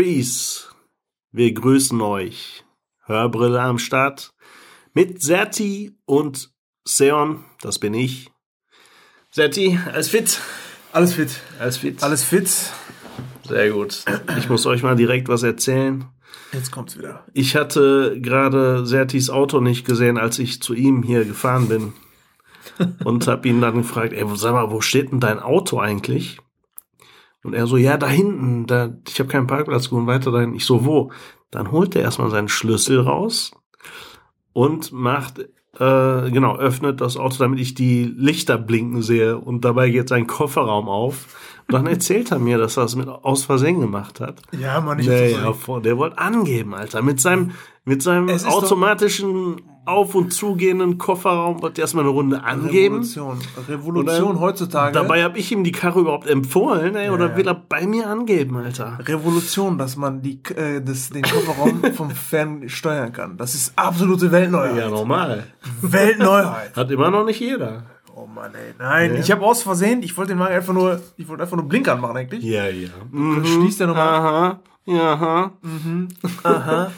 Reese. Wir grüßen euch. Hörbrille am Start. Mit Serti und Seon, das bin ich. Serti, alles fit? Alles fit. Alles fit? Alles fit. Sehr gut. Ich muss euch mal direkt was erzählen. Jetzt kommt's wieder. Ich hatte gerade Sertis Auto nicht gesehen, als ich zu ihm hier gefahren bin. Und hab ihn dann gefragt, ey, sag mal, wo steht denn dein Auto eigentlich? Und er so, ja, da hinten, da, ich habe keinen Parkplatz gefunden, weiter dahin. Ich so, wo? Dann holt er erstmal seinen Schlüssel raus und macht, äh, genau, öffnet das Auto, damit ich die Lichter blinken sehe. Und dabei geht sein Kofferraum auf. Und dann erzählt er mir, dass er das mit aus Versehen gemacht hat. Ja, Mann, ich Nee, hab's ja, vor- der wollte angeben, Alter. Mit seinem, mit seinem automatischen auf- und zugehenden Kofferraum er erstmal eine Runde angeben. Revolution. Revolution dann- heutzutage. Dabei habe ich ihm die Karre überhaupt empfohlen, ey, oder ja. will er bei mir angeben, Alter? Revolution, dass man die, äh, das, den Kofferraum vom Fern steuern kann. Das ist absolute Weltneuheit. Ja, normal. Weltneuheit. Hat immer noch nicht jeder. Oh Mann, ey. Nein, Ja. ich habe aus Versehen, ich wollte den Wagen einfach nur, ich wollte einfach nur Blinker anmachen eigentlich. Ja, ja. Dann schließt er nochmal. Aha, ja, aha. Aha.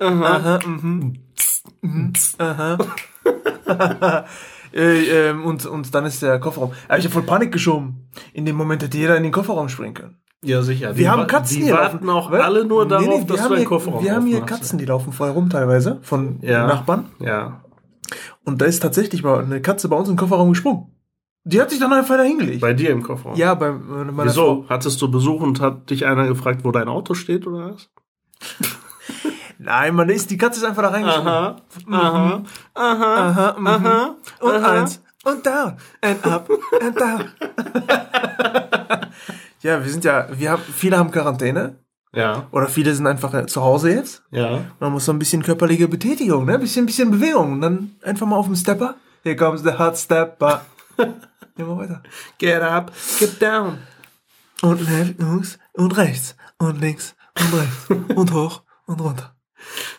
Aha. Mhm. Mhm. Aha. äh, ähm, und, und dann ist der Kofferraum. Aber ich habe voll Panik geschoben. In dem Moment hätte jeder in den Kofferraum springen können. Ja, sicher. Wir haben Katzen Die hier warten laufen. auch Weil- alle nur Nee, darauf, nee, wir dass haben du deinen hier- Kofferraum Wir haben hier. Katzen, die laufen frei rum teilweise von Ja. Nachbarn. Ja. Und da ist tatsächlich mal eine Katze bei uns im Kofferraum gesprungen. Die hat sich dann einfach da hingelegt. Bei dir im Kofferraum. ja, bei meiner Wieso? Hattest du Besuch und hat dich einer gefragt, wo dein Auto steht oder was? Nein, man ist, die Katze ist einfach da reingesprungen. Aha, aha, aha, Aha, mhm. aha. Und aha. eins. Und down. And up. And down. ja, wir sind ja, wir haben, viele haben Quarantäne. Ja, Oder viele sind einfach äh, zu Hause jetzt. ja. Man muss so ein bisschen körperliche Betätigung, ne? Ein bisschen, bisschen Bewegung. Und dann einfach mal auf dem Stepper. Here comes the hot stepper. Immer weiter. Get up, get down. Und links und rechts. Und links und rechts. und hoch und runter.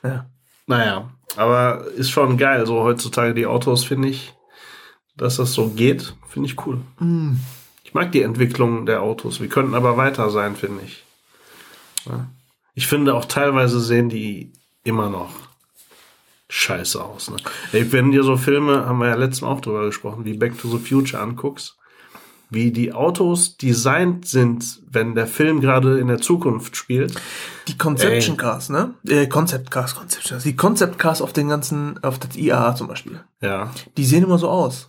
Ja. Naja, aber ist schon geil, so heutzutage die Autos, finde ich, dass das so geht, finde ich cool. Mm. Ich mag die Entwicklung der Autos. Wir könnten aber weiter sein, finde ich. Ja. Ich finde auch teilweise sehen die immer noch scheiße aus. Ne? Ey, wenn dir so Filme, haben wir ja letztes Mal auch drüber gesprochen, wie Back to the Future anguckst, wie die Autos designt sind, wenn der Film gerade in der Zukunft spielt. Die Conception Ey. Cars, ne? Äh, Concept Cars, Concept Cars. Die Concept Cars auf den ganzen, auf das IAA zum Beispiel. Ja, Die sehen immer so aus.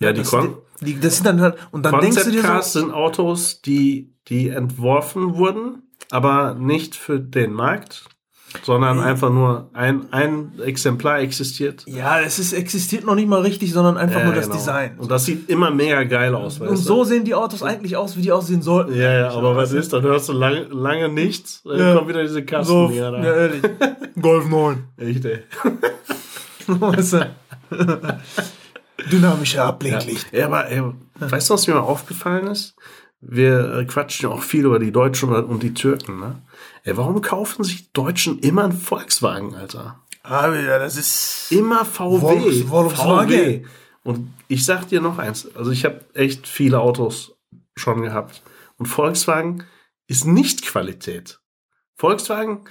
ja die Das, Kon die, das sind dann halt, und dann denkst du Concept dir Cars so, sind Autos, die, die entworfen wurden, aber nicht für den Markt, sondern einfach nur ein, ein Exemplar existiert. ja, es ist, existiert noch nicht mal richtig, sondern einfach nur das genau. Design. Und das sieht immer mega geil aus, Und so sehen die Autos eigentlich aus, wie die aussehen sollten. Ja, ja, aber was ist, dann hörst du lange, lange nichts, dann Ja. kommt wieder diese Kasten So, hier. ja, Da. ehrlich. Golf 9. Echt, ey. Weißt du? Dynamische Abblinklicht. Ja, aber ey, weißt du, was mir mal aufgefallen ist? Wir äh, quatschen ja auch viel über die Deutschen und die Türken, ne? Ey, warum kaufen sich Deutschen immer einen Volkswagen, Alter? Ah, ja, das ist. Immer VW. Volks- Volkswagen. VW. Und ich sag dir noch eins, also ich habe echt viele Autos schon gehabt. Und Volkswagen ist nicht Qualität. Volkswagen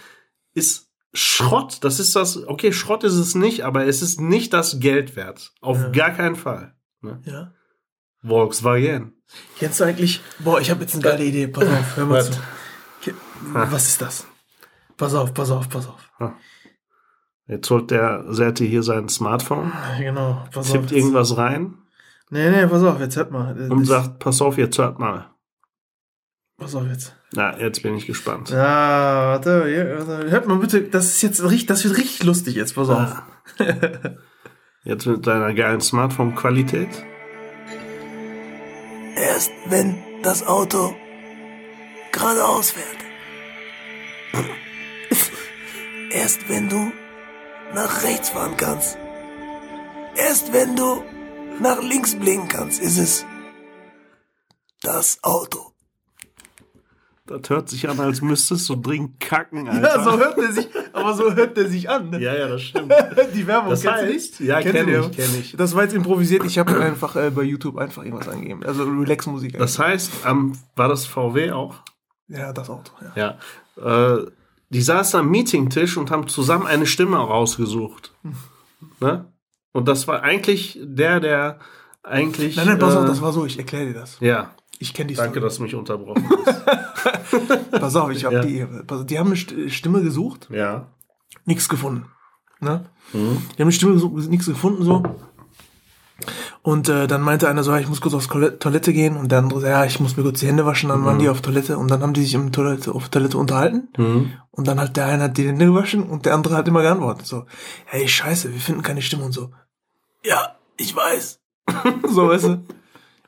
ist Schrott. Das ist das, okay, Schrott ist es nicht, aber es ist nicht das Geld wert. Auf Ja. gar keinen Fall. Ne? Ja. Volkswagen. Kennst du eigentlich. Boah, ich habe jetzt eine geile Idee. Pass auf, hör mal zu. Ke- Was ist das? Pass auf, pass auf, pass auf. Jetzt holt der Serti hier sein Smartphone, Genau, pass auf. tippt jetzt. irgendwas rein Nee, nee, pass auf, jetzt hört mal. Und das- sagt, pass auf, jetzt hört mal. Pass auf jetzt. Na, jetzt bin ich gespannt. Ja, warte, warte. Hört mal bitte, das ist jetzt richtig, das wird richtig lustig jetzt, pass auf. Ah. Jetzt mit deiner geilen Smartphone-Qualität. Erst wenn das Auto geradeaus fährt. Erst wenn du nach rechts fahren kannst. Erst wenn du nach links blinken kannst, ist es das Auto. Das hört sich an, als müsstest du dringend kacken, Alter. Ja, so hört er sich, aber so hört er sich an. ne? ja, ja, das stimmt. Die Werbung, Das kennst du heißt, die? ja, Kennst du kenn ich, Werbung? kenn ich. Das war jetzt improvisiert. Ich habe einfach äh, bei YouTube einfach irgendwas eingegeben. Also Relax-Musik. Das heißt, am, war das VW auch? ja, das Auto. Ja. Ja. Äh, die saßen am Meetingtisch und haben zusammen eine Stimme rausgesucht. Ne? Und das war eigentlich der, der eigentlich. Nein, nein, pass auf, äh, das war so, ich erkläre dir das. Ja, Ich kenne die danke, Story. dass du mich unterbrochen hast. Pass auf, ich habe Ja. die, pass die haben eine St- Stimme gesucht, ja. nichts gefunden. Ne? Mhm. Die haben eine Stimme gesucht, nichts gefunden so. Und äh, dann meinte einer so, ja, ich muss kurz aufs Toilette- gehen und der andere so, ja, ich muss mir kurz die Hände waschen, dann waren die auf Toilette und dann haben die sich im Toilette, auf Toilette unterhalten Mhm. und dann hat der eine hat die Hände gewaschen und der andere hat immer geantwortet so, hey, scheiße, wir finden keine Stimme und so. Ja, ich weiß. so, weißt du,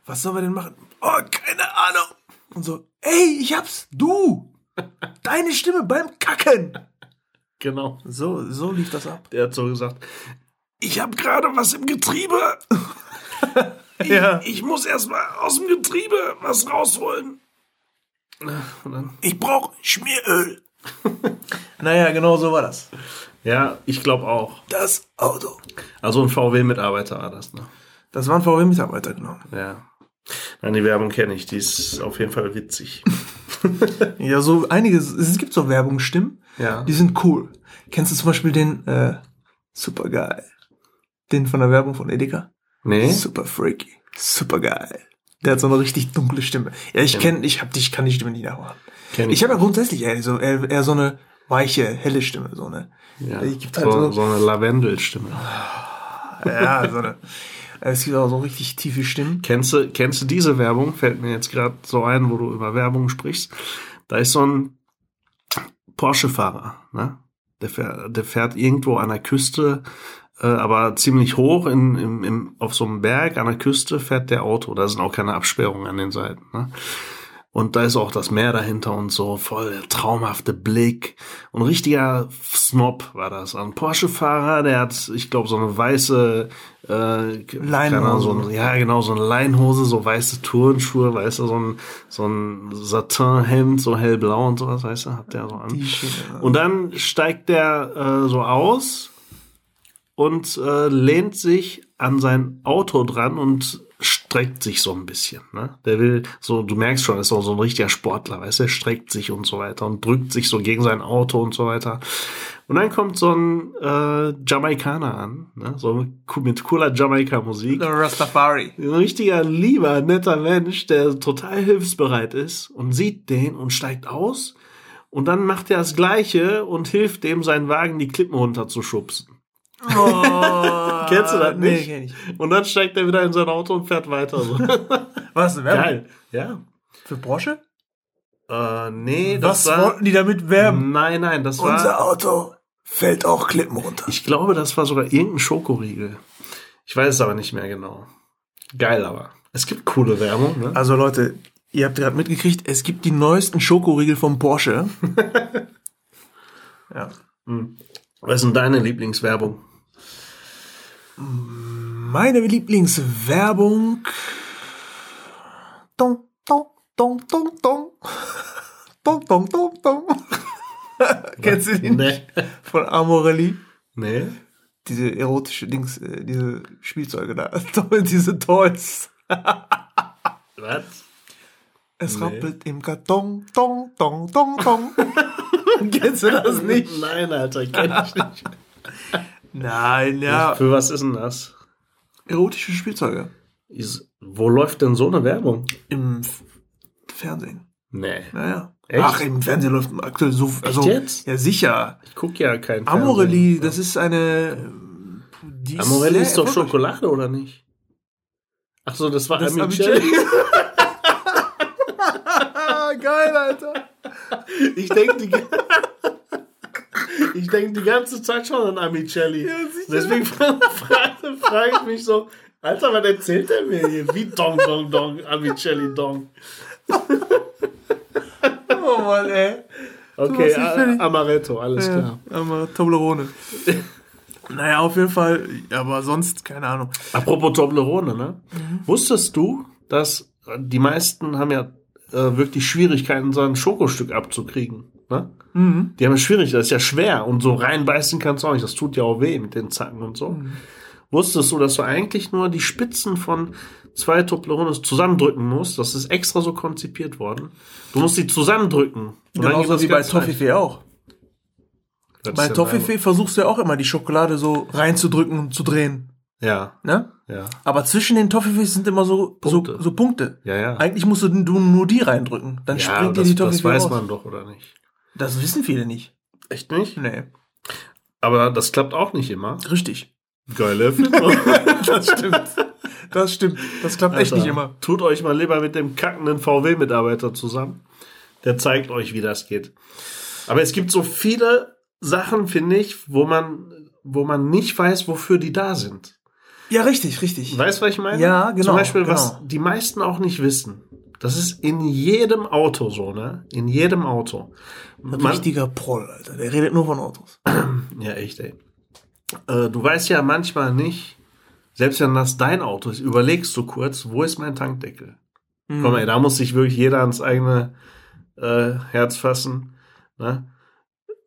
was sollen wir denn machen? Oh, keine Ahnung. Und so, ey, ich hab's, du, deine Stimme beim Kacken. Genau. So, so lief das ab. Der hat so gesagt, ich habe gerade was im Getriebe. Ich, Ja. ich muss erst mal aus dem Getriebe was rausholen. Ich brauch Schmieröl. naja, genau so war das. ja, ich glaube auch. Das Auto. Also ein VW-Mitarbeiter war das, ne? Das war ein VW-Mitarbeiter, genau. Ja. Nein, die Werbung kenne ich, die ist auf jeden Fall witzig. Ja, so einige, es gibt so Werbungsstimmen, Ja. die sind cool. Kennst du zum Beispiel den, äh, super geil. Den von der Werbung von Edeka? Nee? Super freaky. Super geil. Der hat so eine richtig dunkle Stimme. Ja, ich kenn, ich hab dich, kann die Stimme nicht nachmachen. Kenn Ich habe ja grundsätzlich eher so, eher, eher so eine weiche, helle Stimme, so eine. ja. Ich gibt halt so, so- so eine Lavendelstimme. Ja, so eine. Es gibt auch so richtig tiefe Stimmen. Kennst du, kennst du diese Werbung? Fällt mir jetzt gerade so ein, wo du über Werbung sprichst. Da ist so ein Porsche-Fahrer, ne? Der fährt, der fährt irgendwo an der Küste, äh, aber ziemlich hoch in, im, im, auf so einem Berg an der Küste fährt der Auto. Da sind auch keine Absperrungen an den Seiten. Ne? Und da ist auch das Meer dahinter und so, voll der traumhafte Blick. Und ein richtiger Snob war das. Ein Porsche-Fahrer, der hat, ich glaube, so eine weiße äh, Ahnung, so ein, ja, genau, so eine Leinhose, so weiße Turnschuhe, weißt du, so ein, so ein Satinhemd, so hellblau und sowas, weißt du, hat der so an. Und dann steigt der äh, so aus und äh, lehnt sich an sein Auto dran und streckt sich so ein bisschen. Ne? Der will so, du merkst schon, er ist auch so ein richtiger Sportler, weißt du, er streckt sich und so weiter und drückt sich so gegen sein Auto und so weiter. Und dann kommt so ein äh, Jamaikaner an, ne? so mit cooler Jamaika-Musik. Rastafari. Ein richtiger, lieber, netter Mensch, der total hilfsbereit ist und sieht den und steigt aus. Und dann macht er das Gleiche und hilft dem, seinen Wagen die Klippen runterzuschubsen. Oh, Kennst du das Nee, nicht? kenn ich. Und dann steigt er wieder in sein Auto und fährt weiter. So. Was, eine Werbung? Geil. Ja. Für Porsche? Äh, nee, das Was war. wollten die damit werben? Nein, nein, das Unser war. Auto fällt auch Klippen runter. Ich glaube, das war sogar irgendein Schokoriegel. Ich weiß es aber nicht mehr genau. Geil aber. Es gibt coole Werbung, ne? Also Leute, ihr habt gerade mitgekriegt, es gibt die neuesten Schokoriegel vom Porsche. ja. Was ist denn deine Lieblingswerbung? Meine Lieblingswerbung. Dong, dong, dong, dong, dong. Dong, dong, dong, dong. Kennst du die nicht? Nee. Von Amorelli? Nee. Diese erotische Dings, äh, diese Spielzeuge da. diese Toys. Was? Es Nee. rappelt im Karton. Dong, dong, dong, dong. Kennst du das nicht? Nein, Alter, kenn ich nicht. Nein, ja. Für was ist denn das? Erotische Spielzeuge. Is, wo läuft denn so eine Werbung? Im F Fernsehen. Nee. Naja. Echt? Ach, im Fernsehen läuft aktuell so. Also, jetzt? Ja, sicher. Ich guck ja kein Amorelli, Fernsehen. das ist eine. Die Amorelli sehr ist doch. Schokolade, oder nicht? Ach so, das war Das ist Amicelli. Geil, Alter. Ich denke die, ich denk die ganze Zeit schon an Amicelli. sicher. Deswegen frage frag, ich mich so, Alter, was erzählt der mir hier? Wie Dong, Dong, Dong, Amicelli, Dong. Oh Mann, ey. Okay, Amaretto, alles klar. Ja, aber Toblerone. naja, auf jeden Fall. Aber sonst, keine Ahnung. Apropos Toblerone, ne? Mhm. Wusstest du, dass die meisten haben ja äh, wirklich Schwierigkeiten, so ein Schokostück abzukriegen? Ne? Mhm. Die haben ja schwierig, das ist ja schwer und so reinbeißen kannst du auch nicht. Das tut ja auch weh mit den Zacken und so. Mhm. wusstest du, dass du eigentlich nur die Spitzen von zwei Toblerones zusammendrücken musst. Das ist extra so konzipiert worden. Du musst die zusammendrücken. Und dann geht Genauso das wie bei. Toffifee auch. Das Bei Toffifee versuchst du ja auch immer die Schokolade so reinzudrücken und zu drehen. Ja, Ne? ja, Aber zwischen den Toffifees sind immer so Punkte. So, so Punkte. ja, ja. Eigentlich musst du, du nur die reindrücken. Dann ja, springt dir das, die das Toffifee weiß raus. man doch, oder nicht? Das wissen viele nicht. Echt nicht? Nee. Aber das klappt auch nicht immer. Richtig. Geile Erfindung. Das stimmt. Das stimmt. Das klappt echt Alter, nicht immer. Tut euch mal lieber mit dem kackenden VW-Mitarbeiter zusammen. Der zeigt euch, wie das geht. Aber es gibt so viele Sachen, finde ich, wo man, wo man nicht weiß, wofür die da sind. Ja, richtig, richtig. Weißt du, was ich meine? Ja, genau, Zum Beispiel, was genau. die meisten auch nicht wissen. Das ist in jedem Auto so, ne? In jedem Auto. Ein Man- richtiger Proll, Alter. Der redet nur von Autos. Ja, echt, ey. Äh, du weißt ja manchmal nicht, selbst wenn das dein Auto ist, überlegst du kurz, wo ist mein Tankdeckel? Mhm. Komm, ey, da muss sich wirklich jeder ans eigene äh, Herz fassen. Ne?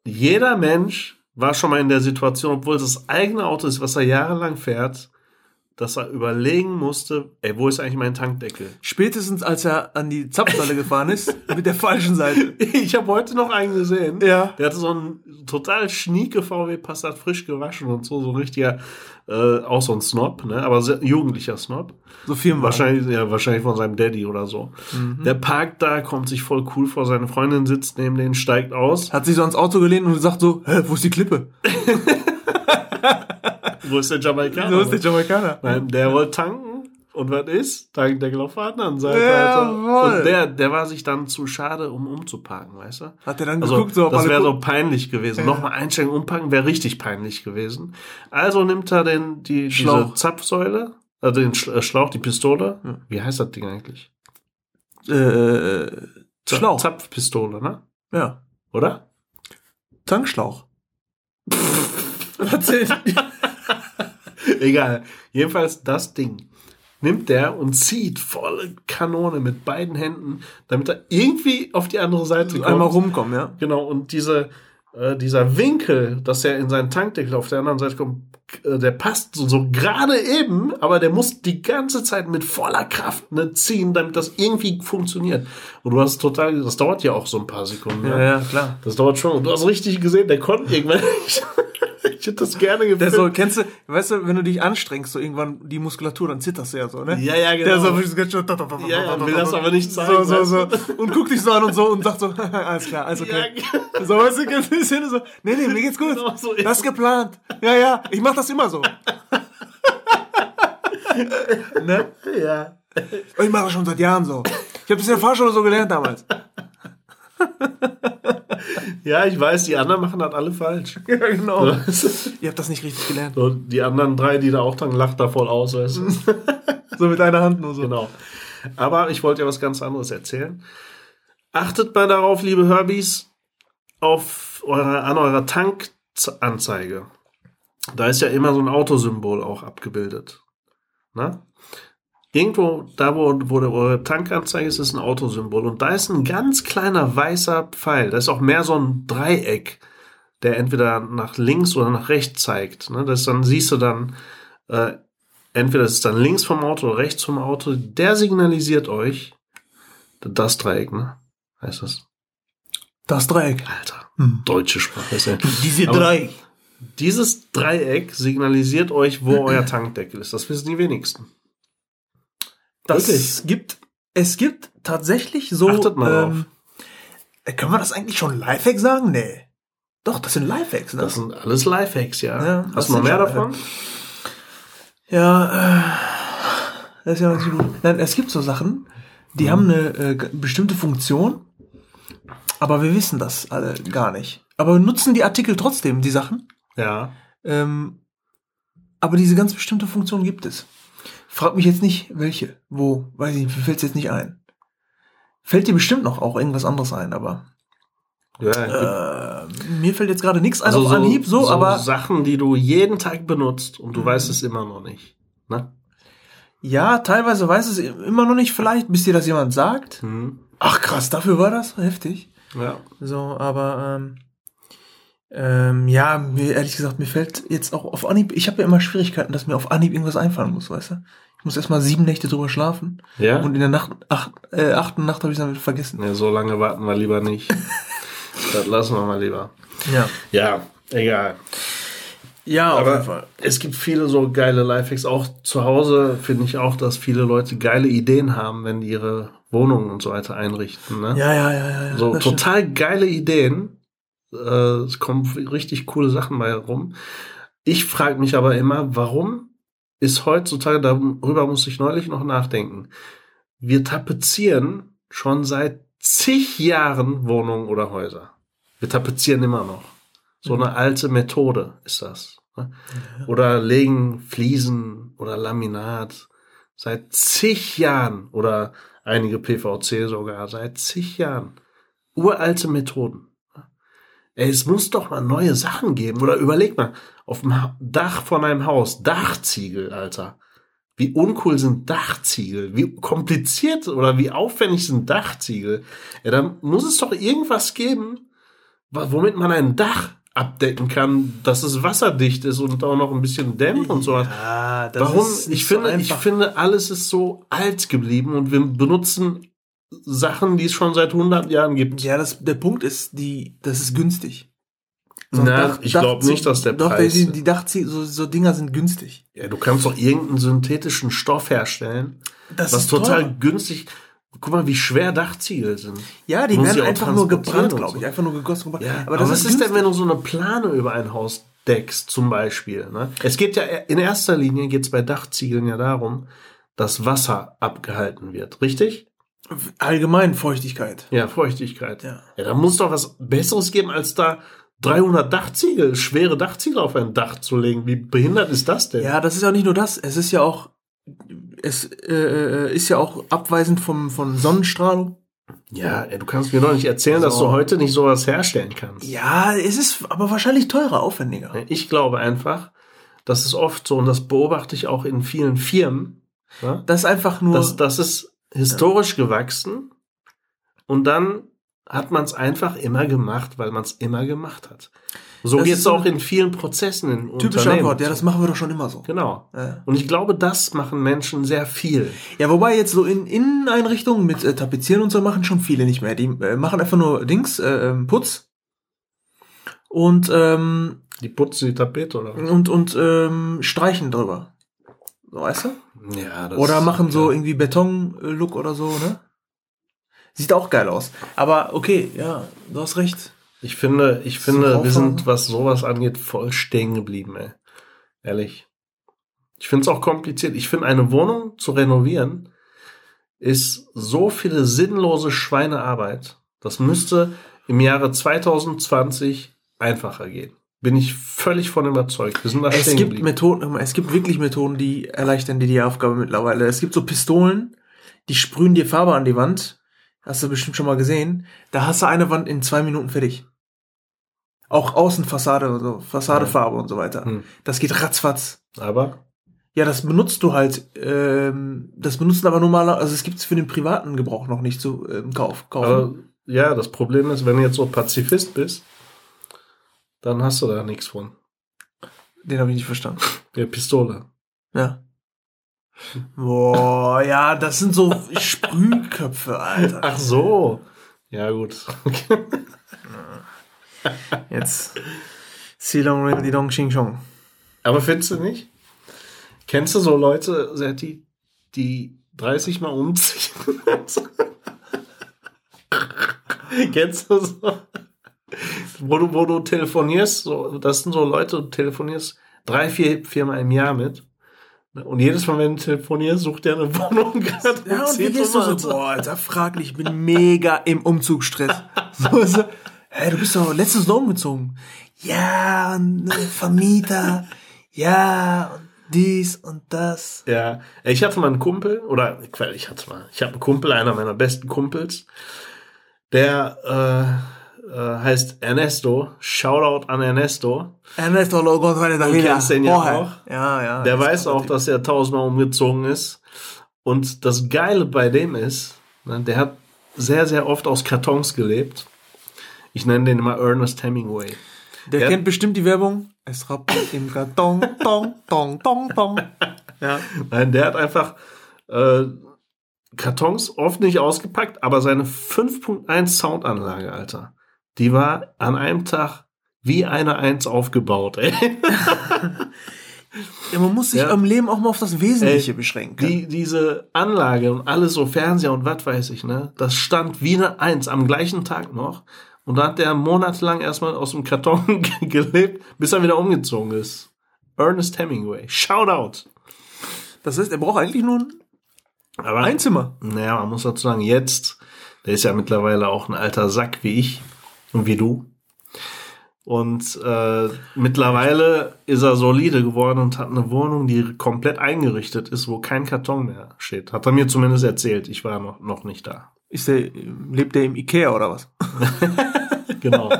Jeder Mensch war schon mal in der Situation, obwohl es das eigene Auto ist, was er jahrelang fährt, dass er überlegen musste, ey, wo ist eigentlich mein Tankdeckel? Spätestens als er an die Zapfsäule gefahren ist, mit der falschen Seite. Ich habe heute noch einen gesehen. Ja. Der hatte so einen total schnieke VW Passat, frisch gewaschen und so, so ein richtiger, äh, auch so ein Snob, ne? aber sehr, jugendlicher Snob. So Firmenwagen. Wahrscheinlich, ja, wahrscheinlich von seinem Daddy oder so. Der parkt da, kommt sich voll cool vor, seine Freundin sitzt neben denen, steigt aus. Hat sich so ans Auto gelehnt und sagt so, hä, wo ist die Klippe? Wo ist der Jamaikaner? So ist der Jamaikaner. Nein, der wollte tanken. Und was ist? Tankdeckel auf der anderen Seite. Jawohl. Und der, der war sich dann zu schade, um umzuparken, weißt du? Hat er dann Also, geguckt, so ob das wäre so peinlich gewesen. Nochmal einsteigen, umpacken wäre richtig peinlich gewesen. Also nimmt er den, die, Schlauch. diese Zapfsäule, also den äh, Schlauch, die Pistole. Wie heißt das Ding eigentlich? Äh, äh, Schlauch. Zapfpistole, ne? Ja. Oder? Tankschlauch. Erzähl. Egal. Jedenfalls das Ding nimmt der und zieht volle Kanone mit beiden Händen, damit er irgendwie auf die andere Seite kommt. Einmal rumkommen, ja. Genau, und diese, äh, dieser Winkel, dass er in seinen Tankdeckel auf der anderen Seite kommt, der passt so, so gerade eben, aber der muss die ganze Zeit mit voller Kraft ne, ziehen, damit das irgendwie funktioniert. Und du hast total, das dauert ja auch so ein paar Sekunden. Ja, ne? ja, klar. Das dauert schon. Und du hast richtig gesehen, der konnte irgendwann nicht. ich hätte das gerne Der gefilmt. so, kennst du, weißt du, wenn du dich anstrengst, so irgendwann die Muskulatur, dann zitterst du ja so, ne? Ja, ja, genau. Der so schön. Ja, ja, will das aber nicht zeigen, So, so, so. Und guckt dich so an und so und sagt so, alles klar, alles okay. Ja, So, weißt du, so, nee, nee, mir geht's gut. Genau so das ist geplant. Ja, ja, ich mach das immer so. ne? ja. Ich mache das schon seit Jahren so. Ich habe das in der Fahrschule so gelernt damals. ja, ich weiß, die anderen machen das alle falsch. Ja, genau. So, Ihr habt das nicht richtig gelernt. die anderen drei, die da auch dran lacht da voll aus, weißt du? So mit einer Hand nur so. Genau. Aber ich wollte ja was ganz anderes erzählen. Achtet mal darauf, liebe Herbys, auf eure, an eurer Tankanzeige. Da ist ja immer so ein Autosymbol auch abgebildet. Na? Irgendwo, da wo, wo eure Tankanzeige ist, ist ein Autosymbol. Und da ist ein ganz kleiner weißer Pfeil. Da ist auch mehr so ein Dreieck, der entweder nach links oder nach rechts zeigt. Ne? Das dann siehst du dann, äh, entweder ist es dann links vom Auto oder rechts vom Auto. Der signalisiert euch, das Dreieck, ne? Heißt das? Das Dreieck. Alter, deutsche Sprache ist ja. Diese Dreieck. Dieses Dreieck signalisiert euch, wo euer Tankdeckel ist. Das wissen die wenigsten. Das Wirklich? gibt, es gibt tatsächlich so. Achtet mal ähm, äh, Können wir das eigentlich schon Lifehack sagen? Nee. Doch, das sind Lifehacks, ne? Das sind alles Lifehacks, ja. Ja, Hast du noch mehr davon? Ja, äh, das ist ja nicht gut. Nein, es gibt so Sachen, die Mhm. haben eine äh, bestimmte Funktion, aber wir wissen das alle gar nicht. Aber nutzen die Artikel trotzdem, die Sachen. Ja. Ähm, aber diese ganz bestimmte Funktion gibt es. Frag mich jetzt nicht, welche, wo, weiß ich nicht, mir fällt jetzt nicht ein. Fällt dir bestimmt noch auch irgendwas anderes ein, aber ja äh, mir fällt jetzt gerade nichts ein also auf Anhieb, so, aber Sachen, die du jeden Tag benutzt und du weißt es immer noch nicht. Ne? ja, teilweise weiß es immer noch nicht vielleicht, bis dir das jemand sagt. Hm. Ach krass, dafür war das heftig. Ja. So, aber ähm, Ähm, ja, mir ehrlich gesagt, mir fällt jetzt auch auf Anhieb, ich habe ja immer Schwierigkeiten, dass mir auf Anhieb irgendwas einfallen muss, weißt du? Ich muss erstmal sieben Nächte drüber schlafen. Ja? Und in der Nacht, acht, äh, achten Nacht habe ich dann wieder vergessen. Ja, so lange warten wir lieber nicht. das lassen wir mal lieber. Ja. Ja, egal. Ja, auf jeden Aber Fall. es gibt viele so geile Lifehacks. Auch zu Hause finde ich auch, dass viele Leute geile Ideen haben, wenn die ihre Wohnungen und so weiter einrichten. Ne? Ja, ja, ja, ja. so das stimmt. total geile Ideen. Äh, es kommen richtig coole Sachen bei rum. Ich frage mich aber immer, warum ist heutzutage, darüber muss ich neulich noch nachdenken, wir tapezieren schon seit zig Jahren Wohnungen oder Häuser. Wir tapezieren immer noch. So eine alte Methode ist das. ne? Oder legen Fliesen oder Laminat seit zig Jahren oder einige PVC sogar seit zig Jahren. Uralte Methoden. Ey, es muss doch mal neue Sachen geben. Oder überleg mal, auf dem Dach von einem Haus, Dachziegel, Alter. Wie uncool sind Dachziegel? Wie kompliziert oder wie aufwendig sind Dachziegel? Ja, da muss es doch irgendwas geben, womit man ein Dach abdecken kann, dass es wasserdicht ist und auch noch ein bisschen dämmt und sowas. Ja, das Warum? ist Ich finde, so ich finde, alles ist so alt geblieben und wir benutzen Sachen, die es schon seit 100 Jahren gibt. Ja, das, der Punkt ist, die, das ist günstig. Na, ich glaub nicht, dass der doch, Preis- Die, die Dachzie so, so Dinger sind günstig. Ja, du kannst doch irgendeinen synthetischen Stoff herstellen, Das was ist total teuer. günstig. Guck mal, wie schwer Dachziegel sind. Ja, die Muss werden einfach nur gebrannt, glaube so. ich. Einfach nur gegossen. gebrannt. Ja, aber, aber das was ist, ist denn, wenn du so eine Plane über ein Haus deckst, zum Beispiel? Ne? Es geht ja in erster Linie geht es bei Dachziegeln ja darum, dass Wasser abgehalten wird, richtig? Allgemein Feuchtigkeit. Ja, Feuchtigkeit. Ja. ja, da muss doch was Besseres geben, als da 300 Dachziegel, schwere Dachziegel auf ein Dach zu legen. Wie behindert ist das denn? Ja, das ist ja nicht nur das. Es ist ja auch, es äh, ist ja auch abweisend vom, von Sonnenstrahlung. Ja, du kannst mir doch nicht erzählen, dass So. du heute nicht sowas herstellen kannst. Ja, es ist aber wahrscheinlich teurer, aufwendiger. Ich glaube einfach, das ist oft so, und das beobachte ich auch in vielen Firmen, ne? Das ist einfach nur. das, das ist historisch gewachsen und dann hat man es einfach immer gemacht, weil man es immer gemacht hat. So geht es auch in vielen Prozessen in typische. Antwort. Ja, das machen wir doch schon immer so. Genau. Ja. Und ich glaube, das machen Menschen sehr viel. Ja, wobei jetzt so in Inneneinrichtungen mit äh, Tapezieren und so machen schon viele nicht mehr. Die äh, machen einfach nur Dings, äh, ähm, Putz und ähm, Die putzen die Tapete, oder? was? und und ähm, streichen drüber. So, weißt du? Ja, das Oder machen so ja. irgendwie Beton-Look oder so, ne? Sieht auch geil aus. Aber okay, ja, du hast recht. Ich finde, ich So finde, wir sind, was sowas angeht, voll stehen geblieben, ey. Ehrlich. Ich finde es auch kompliziert. Ich finde, eine Wohnung zu renovieren ist so viele sinnlose Schweinearbeit. Das müsste im Jahre 2020 einfacher gehen. Bin ich völlig von überzeugt. Wir sind da Es gibt. Methoden, es gibt wirklich Methoden, die erleichtern dir die Aufgabe mittlerweile. Es gibt so Pistolen, die sprühen dir Farbe an die Wand. Hast du bestimmt schon mal gesehen. Da hast du eine Wand in zwei Minuten fertig. Auch Außenfassade und so, Fassadefarbe und so weiter. Hm. Das geht ratzfatz. Aber Ja, das benutzt du halt, ähm, das benutzen aber normaler, also es gibt's für den privaten Gebrauch noch nicht zu ähm, Kauf, kaufen. Aber ja, das Problem ist, wenn du jetzt so Pazifist bist, dann hast du da nichts von. Den habe ich nicht verstanden. Der Pistole. Ja. Boah, ja, das sind so Sprühköpfe, Alter. Ach so. Ja, gut. Jetzt. Silong Ring Di Dong Xing Chong. Aber findest du nicht? Kennst du so Leute, Serti, die 30 Mal umziehen? Kennst du so? Wo du, wo du telefonierst, so, das sind so Leute, du telefonierst drei, vier, viermal im Jahr mit. Und jedes Mal, wenn du telefonierst, sucht der eine Wohnung gerade. Ja, und wie gehst du so? Boah, Alter, fraglich, ich bin mega im Umzugsstress. So, so, hä, du bist doch letztens noch umgezogen. Ja, und äh, Vermieter, ja, und dies und das. Ja, ich hatte mal einen Kumpel, oder ich hatte mal, ich habe einen Kumpel, einer meiner besten Kumpels, der äh, äh, heißt Ernesto. Shoutout an Ernesto. Ernesto Lo González Du kennst den ja auch. Ja, ja. Der weiß auch, dass er tausendmal umgezogen ist. Und das Geile bei dem ist, ne, der hat sehr, sehr oft aus Kartons gelebt. Ich nenne den immer Ernest Hemingway. Der Ja. kennt bestimmt die Werbung. Es rappelt im Karton, dong, dong, dong, dong. Ja. Nein, der hat einfach äh, Kartons oft nicht ausgepackt, aber seine 5.1 Soundanlage, Alter, die war an einem Tag wie eine Eins aufgebaut, ey. ja man muss sich Ja. im Leben auch mal auf das Wesentliche Ey, beschränken. Die, diese Anlage und alles so Fernseher und was weiß ich, ne? Das stand wie eine Eins am gleichen Tag noch. Und da hat der monatelang erstmal aus dem Karton gelebt, bis er wieder umgezogen ist. Ernest Hemingway. Shoutout. Das heißt, er braucht eigentlich nur ein Aber Einzimmer. Naja, man muss dazu sagen, jetzt, der ist ja mittlerweile auch ein alter Sack wie ich wie du. Und äh, mittlerweile ist er solide geworden und hat eine Wohnung, die komplett eingerichtet ist, wo kein Karton mehr steht. Hat er mir zumindest erzählt. Ich war noch, noch nicht da. Ist der, lebt der im Ikea oder was? Genau.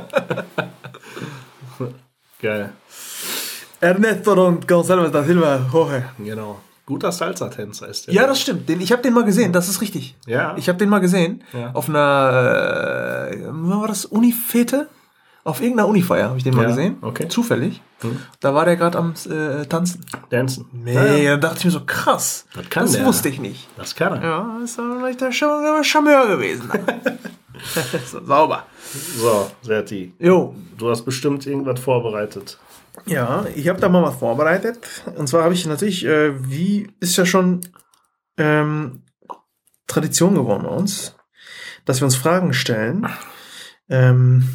Geil. Ernesto Don Gonzalo da Silva Jorge. Genau. Guter Salsa-Tänzer ist der. Ja, das stimmt. Den, ich habe den mal gesehen, das ist richtig. Ja. Ich habe den mal gesehen. Ja. Auf einer, äh, war das Unifete? Auf irgendeiner Unifeier habe ich den mal Ja, gesehen. okay. Zufällig. Hm. Da war der gerade am äh, Tanzen. Dancen. Nee, da dachte ich mir so, krass. Das kann das der. wusste ich nicht. Das kann er. Ja, ist vielleicht der Charmeur gewesen. so, sauber. So, Serti. Jo, Du hast bestimmt irgendwas vorbereitet. Ja, ich habe da mal was vorbereitet. Und zwar habe ich natürlich, äh, wie ist ja schon ähm, Tradition geworden bei uns, dass wir uns Fragen stellen. Ähm,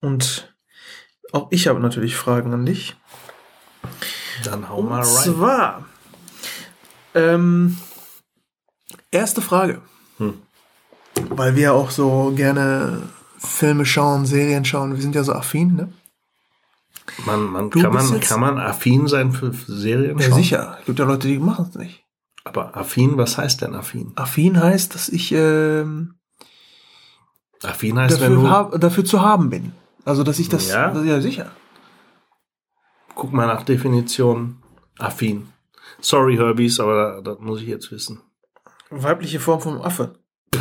und auch ich habe natürlich Fragen an dich. Dann hau Und mal rein. zwar, ähm, erste Frage. Hm. Weil wir auch so gerne Filme schauen, Serien schauen. Wir sind ja so affin, ne? Man, man, kann, man, kann man affin sein für Serien Ja, sicher. Es gibt ja Leute, die machen es nicht. Aber affin, was heißt denn affin? Affin heißt, dass ich ähm, Affin heißt, wenn dafür, du, hab, dafür zu haben bin. Also, dass ich das. Ja? das- ja sicher. guck mal nach Definition, affin. Sorry, Herbies, aber das muss ich jetzt wissen. Weibliche Form vom Affe.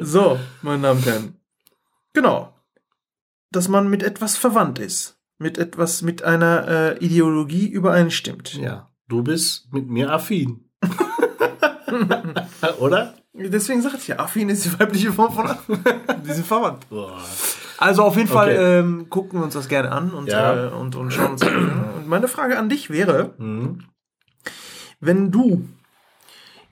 so, meine Damen und Herren. Genau. Dass man mit etwas verwandt ist. Mit etwas, mit einer äh, Ideologie übereinstimmt. Ja, du bist mit mir affin. Oder? Deswegen sagt ich ja, affin ist die weibliche Form von Affe. Die sind verwandt. Boah. Also auf jeden Fall Okay. ähm, gucken wir uns das gerne an und, Ja. äh, und, und schauen uns an. Und meine Frage an dich wäre, Mhm. wenn du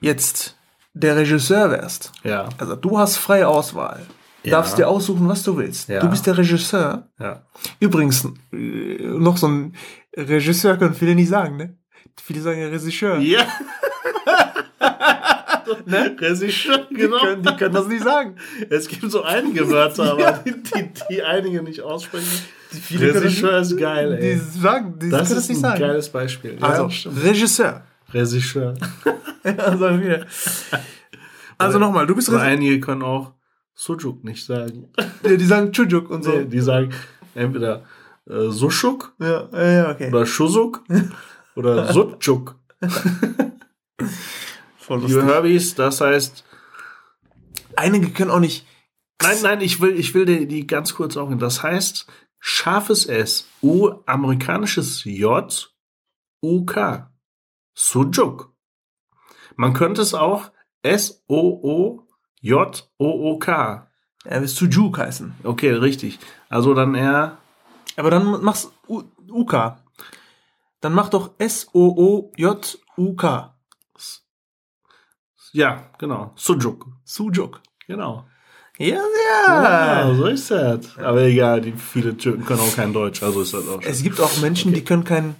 jetzt der Regisseur wärst, Ja, also du hast freie Auswahl, Ja. darfst dir aussuchen, was du willst. Ja. Du bist der Regisseur. ja. Übrigens, äh, noch so ein Regisseur können viele nicht sagen, ne? Viele sagen ja Regisseur. Ja. ne? Regisseur, Die, genau. können, die können das nicht sagen. Es gibt so einige Wörter, aber die, die, die einige nicht aussprechen. Das Regisseur ist geil, Die ey. sagen, die Das können das ist nicht ein sagen. geiles Beispiel. Also. Regisseur. Regisseur. also wieder. Also nochmal, du bist Regisseur. einige können auch Sujuk nicht sagen. Die sagen Chujuk und so. Nee, die sagen entweder äh, Sushuk Ja, ja, okay. oder Shusuk oder. Voll Liebe Herbies, das heißt, Einige können auch nicht. nein, nein, ich will, ich will die, die ganz kurz auch hin. Das heißt, scharfes S, U, amerikanisches J, U, K. Sujuk. Man könnte es auch S, O, O, J, O, O, K. Er will Sujuk heißen. Okay, richtig. Also dann eher, Aber dann machst U UK. Dann mach doch S-O-O-J-U-K. ja, genau, Sujuk. Sujuk. Genau. Ja, Ja, ja. so ist das. Aber egal, die viele Türken können auch kein Deutsch, also ist das auch schon. Es gibt auch Menschen, die können kein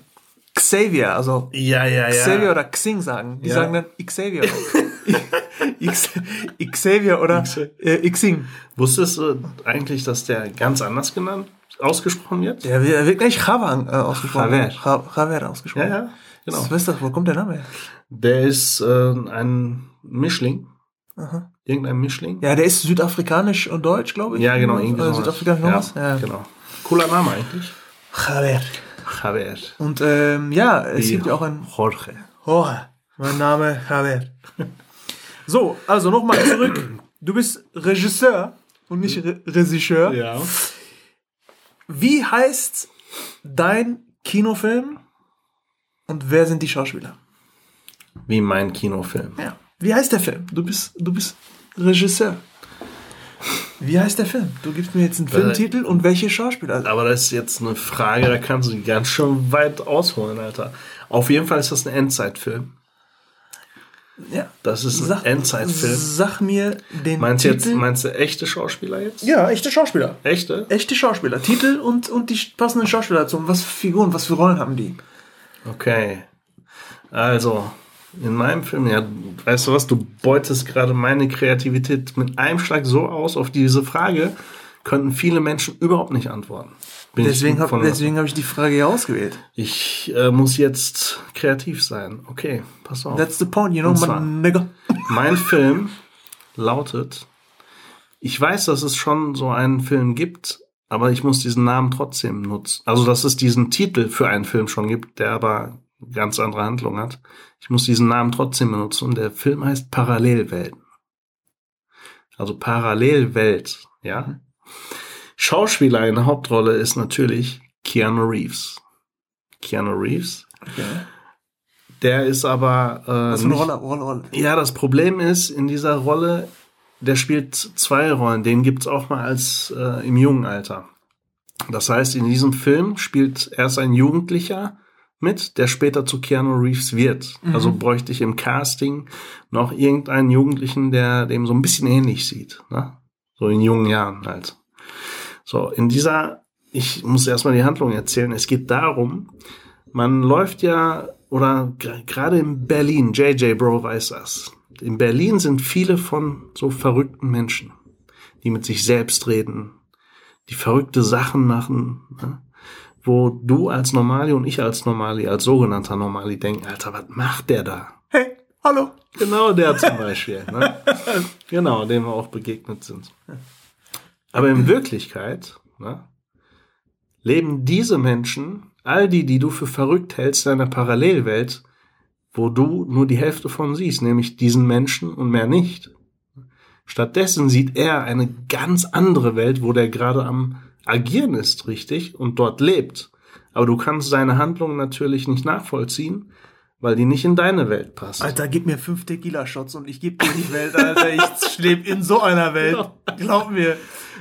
Xavier, also Ja, ja, Xavier oder Xing sagen. Die Ja. sagen dann Xavier. Xavier oder äh, Xing. Wusstest du eigentlich, dass der ganz anders genannt, ausgesprochen wird? Der wird, gleich Javan äh, ausgesprochen. Javier. Ja, Javier ausgesprochen. Ja, ja, genau. Das? Wo kommt der Name her? Der ist äh, ein Mischling. Aha. Irgendein Mischling. Ja, der ist südafrikanisch und deutsch, glaube ich. Ja, genau. Irgendwie Äh. Südafrikanisch ja? Ja. Genau. Cooler Name eigentlich. Javier. Javier. Und ähm, ja, es Wie gibt ja auch ein Jorge. Oh, mein Name Javier. So, also nochmal zurück. Du bist Regisseur und nicht Re Regisseur. Ja. Wie heißt dein Kinofilm und wer sind die Schauspieler? Wie mein Kinofilm. Ja. Wie heißt der Film? Du bist, du bist Regisseur. Wie heißt der Film? Du gibst mir jetzt einen Filmtitel und welche Schauspieler? Aber das ist jetzt eine Frage, da kannst du ganz schön weit ausholen, Alter. Auf jeden Fall ist das ein Endzeitfilm. Ja. Das ist ein Endzeitfilm. Sag mir den Meinst du Titel. jetzt, meinst du echte Schauspieler jetzt? ja, echte Schauspieler. Echte? Echte Schauspieler. Titel und, und die passenden Schauspieler dazu. Und was für Figuren, was für Rollen haben die? Okay. Also, in meinem Film, ja, weißt du was, du beutest gerade meine Kreativität mit einem Schlag so aus, auf diese Frage könnten viele Menschen überhaupt nicht antworten. Bin Deswegen habe hab ich die Frage ja ausgewählt. Ich äh, muss jetzt kreativ sein. Okay, pass auf. That's the point, you know, zwar- nigga. Mein Film lautet, ich weiß, dass es schon so einen Film gibt, aber ich muss diesen Namen trotzdem nutzen. Also, dass es diesen Titel für einen Film schon gibt, der aber ganz andere Handlung hat. Ich muss diesen Namen trotzdem benutzen und der Film heißt Parallelwelten. Also Parallelwelt, ja. Schauspieler in der Hauptrolle ist natürlich Keanu Reeves. Keanu Reeves. Der ist aber äh, Was für eine Rolle, Rolle, Rolle. ja, das Problem ist, in dieser Rolle, der spielt zwei Rollen. Den gibt's auch mal als äh, im jungen Alter. Das heißt, in diesem Film spielt erst ein Jugendlicher mit, der später zu Keanu Reeves wird. Also bräuchte ich im Casting noch irgendeinen Jugendlichen, der dem so ein bisschen ähnlich sieht. Ne? So in jungen Jahren halt. So, in dieser, ich muss erstmal die Handlung erzählen. Es geht darum, man läuft ja, oder gerade in Berlin, JJ Bro weiß das. In Berlin sind viele von so verrückten Menschen, die mit sich selbst reden, die verrückte Sachen machen, ne? Wo du als Normali und ich als Normali, als sogenannter Normali denken, Alter, was macht der da? Hey, hallo. Genau der zum Beispiel. Ne? Genau, dem wir auch begegnet sind. Aber in Wirklichkeit ne, leben diese Menschen, all die, die du für verrückt hältst, in einer Parallelwelt, wo du nur die Hälfte von siehst, nämlich diesen Menschen und mehr nicht. Stattdessen sieht er eine ganz andere Welt, wo der gerade am Agieren ist, richtig, und dort lebt. Aber du kannst seine Handlungen natürlich nicht nachvollziehen, weil die nicht in deine Welt passen. Alter, gib mir fünf Tequila-Shots und ich gebe dir die Welt, Alter. Ich lebe in so einer Welt. Glaub mir.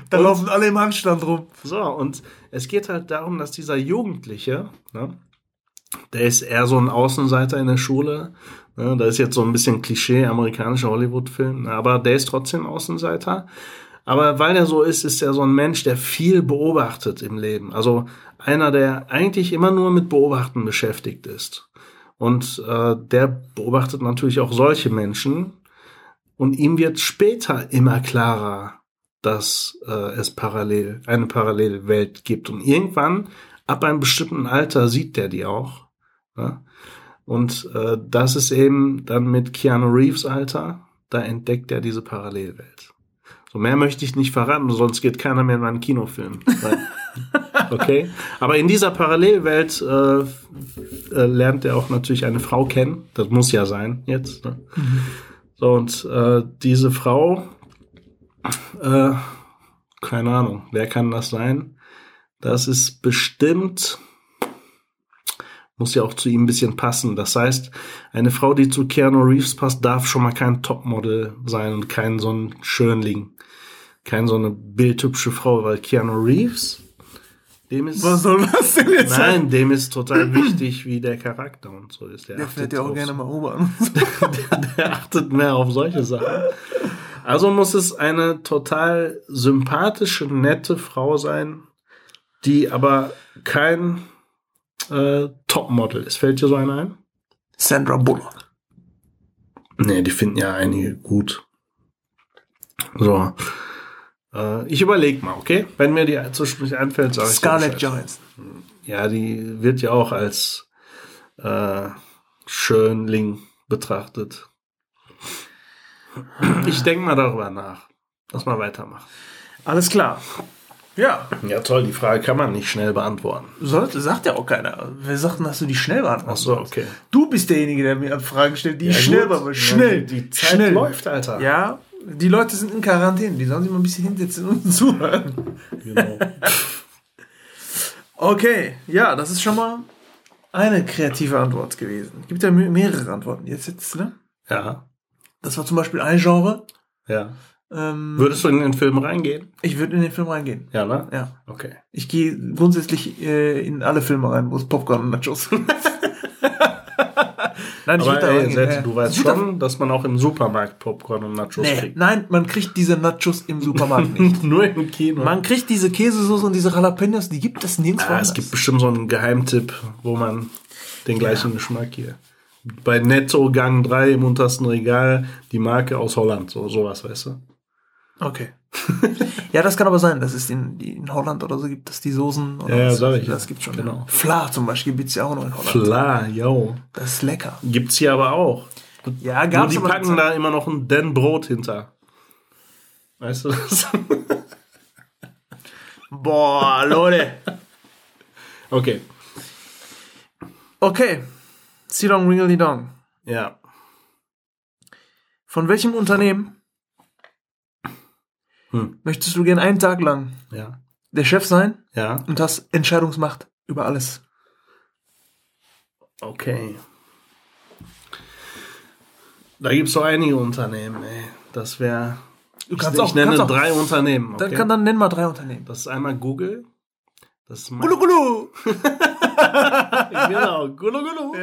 Da laufen alle im Handstand rum. So, und es geht halt darum, dass dieser Jugendliche, ne, der ist eher so ein Außenseiter in der Schule. Ne, da ist jetzt so ein bisschen Klischee, amerikanischer Hollywood-Film, aber der ist trotzdem Außenseiter. Aber weil er so ist, ist er so ein Mensch, der viel beobachtet im Leben. Also einer, der eigentlich immer nur mit Beobachten beschäftigt ist. Und äh, der beobachtet natürlich auch solche Menschen. Und ihm wird später immer klarer, dass äh, es parallel eine Parallelwelt gibt. Und irgendwann, ab einem bestimmten Alter, sieht der die auch. Ja? Und äh, das ist eben dann mit Keanu Reeves Alter, da entdeckt er diese Parallelwelt. So mehr möchte ich nicht verraten, sonst geht keiner mehr in meinen Kinofilm. Okay. Aber in dieser Parallelwelt äh, äh, lernt er auch natürlich eine Frau kennen. Das muss ja sein jetzt. Ne? So, und äh, diese Frau, äh, keine Ahnung, wer kann das sein? Das ist bestimmt, muss ja auch zu ihm ein bisschen passen. Das heißt, eine Frau, die zu Keanu Reeves passt, darf schon mal kein Topmodel sein und kein so ein Schönling. Kein so eine bildhübsche Frau, weil Keanu Reeves, dem ist, Was soll das denn jetzt sein? nein, dem ist total wichtig, wie der Charakter und so ist. Der achtet fährt ja auch gerne mal U-Bahn. der achtet mehr auf solche Sachen. Also muss es eine total sympathische, nette Frau sein, die aber kein äh, Topmodel ist. Fällt dir so eine ein? Sandra Bullock. Nee, die finden ja einige gut. So. Äh, ich überleg mal, okay? Wenn mir die zwischendurch einfällt, sage ich Scarlett. Johansson. Ja, die wird ja auch als äh, Schönling betrachtet. Ich denke mal darüber nach. Lass mal weitermachen. Alles klar. Ja. Ja, toll, die Frage kann man nicht schnell beantworten. Sollte, sagt ja auch keiner. Wer sagt denn, dass du die schnell beantworten Ach so, okay. Du bist derjenige, der mir Fragen stellt, die ich Ja, schnell gut. beantworte. Ja, Schnell. die Zeit schnell. läuft, Alter. Ja, die Leute sind in Quarantäne. Die sollen sich mal ein bisschen hinsetzen und zuhören. Genau. Okay, ja, das ist schon mal eine kreative Antwort gewesen. Gibt ja me- mehrere Antworten jetzt, jetzt ne? ja, Das war zum Beispiel ein Genre. ja. Ähm, Würdest du in den Film reingehen? ich würde in den Film reingehen. Ja, ne? Ja. Okay. Ich gehe grundsätzlich äh, in alle Filme rein, wo es Popcorn und Nachos sind. Nein, Aber würd da ey, ja. du weißt Ich schon, dass man auch im Supermarkt Popcorn und Nachos Nee, kriegt. nein, man kriegt diese Nachos im Supermarkt nicht. Nur im Kino. Man kriegt diese Käsesoße und diese Jalapenos, die gibt es nirgendwo ah, es gibt bestimmt so einen Geheimtipp, wo man den gleichen Geschmack hier. Bei Netto Gang 3 im untersten Regal die Marke aus Holland, so sowas, weißt du? Okay. ja, das kann aber sein, dass es in, in Holland oder so gibt, dass die Soßen. Oder Ja, ja, was- sag ich. Das gibt schon. Genau. Ja. Fla zum Beispiel gibt's ja auch noch in Holland. Klar, yo. Das ist lecker. Gibt's hier aber auch. Ja, Nur gab's die aber packen da immer noch ein Den Brot hinter. Weißt du das? Boah, Leute. okay. Okay. Silong Ringly Dong. Ja. Von welchem Unternehmen Hm. möchtest du gern einen Tag lang Ja. der Chef sein Ja. und hast Entscheidungsmacht über alles? Okay. Da gibt's so einige Unternehmen, ey. Das wäre. Du Ich, kannst ich auch, nenne kannst auch, drei Unternehmen. Okay? Dann, kann, dann nenn mal drei Unternehmen. das ist einmal Google. Das ist Gulu Gulu. genau, Gulu Gulu.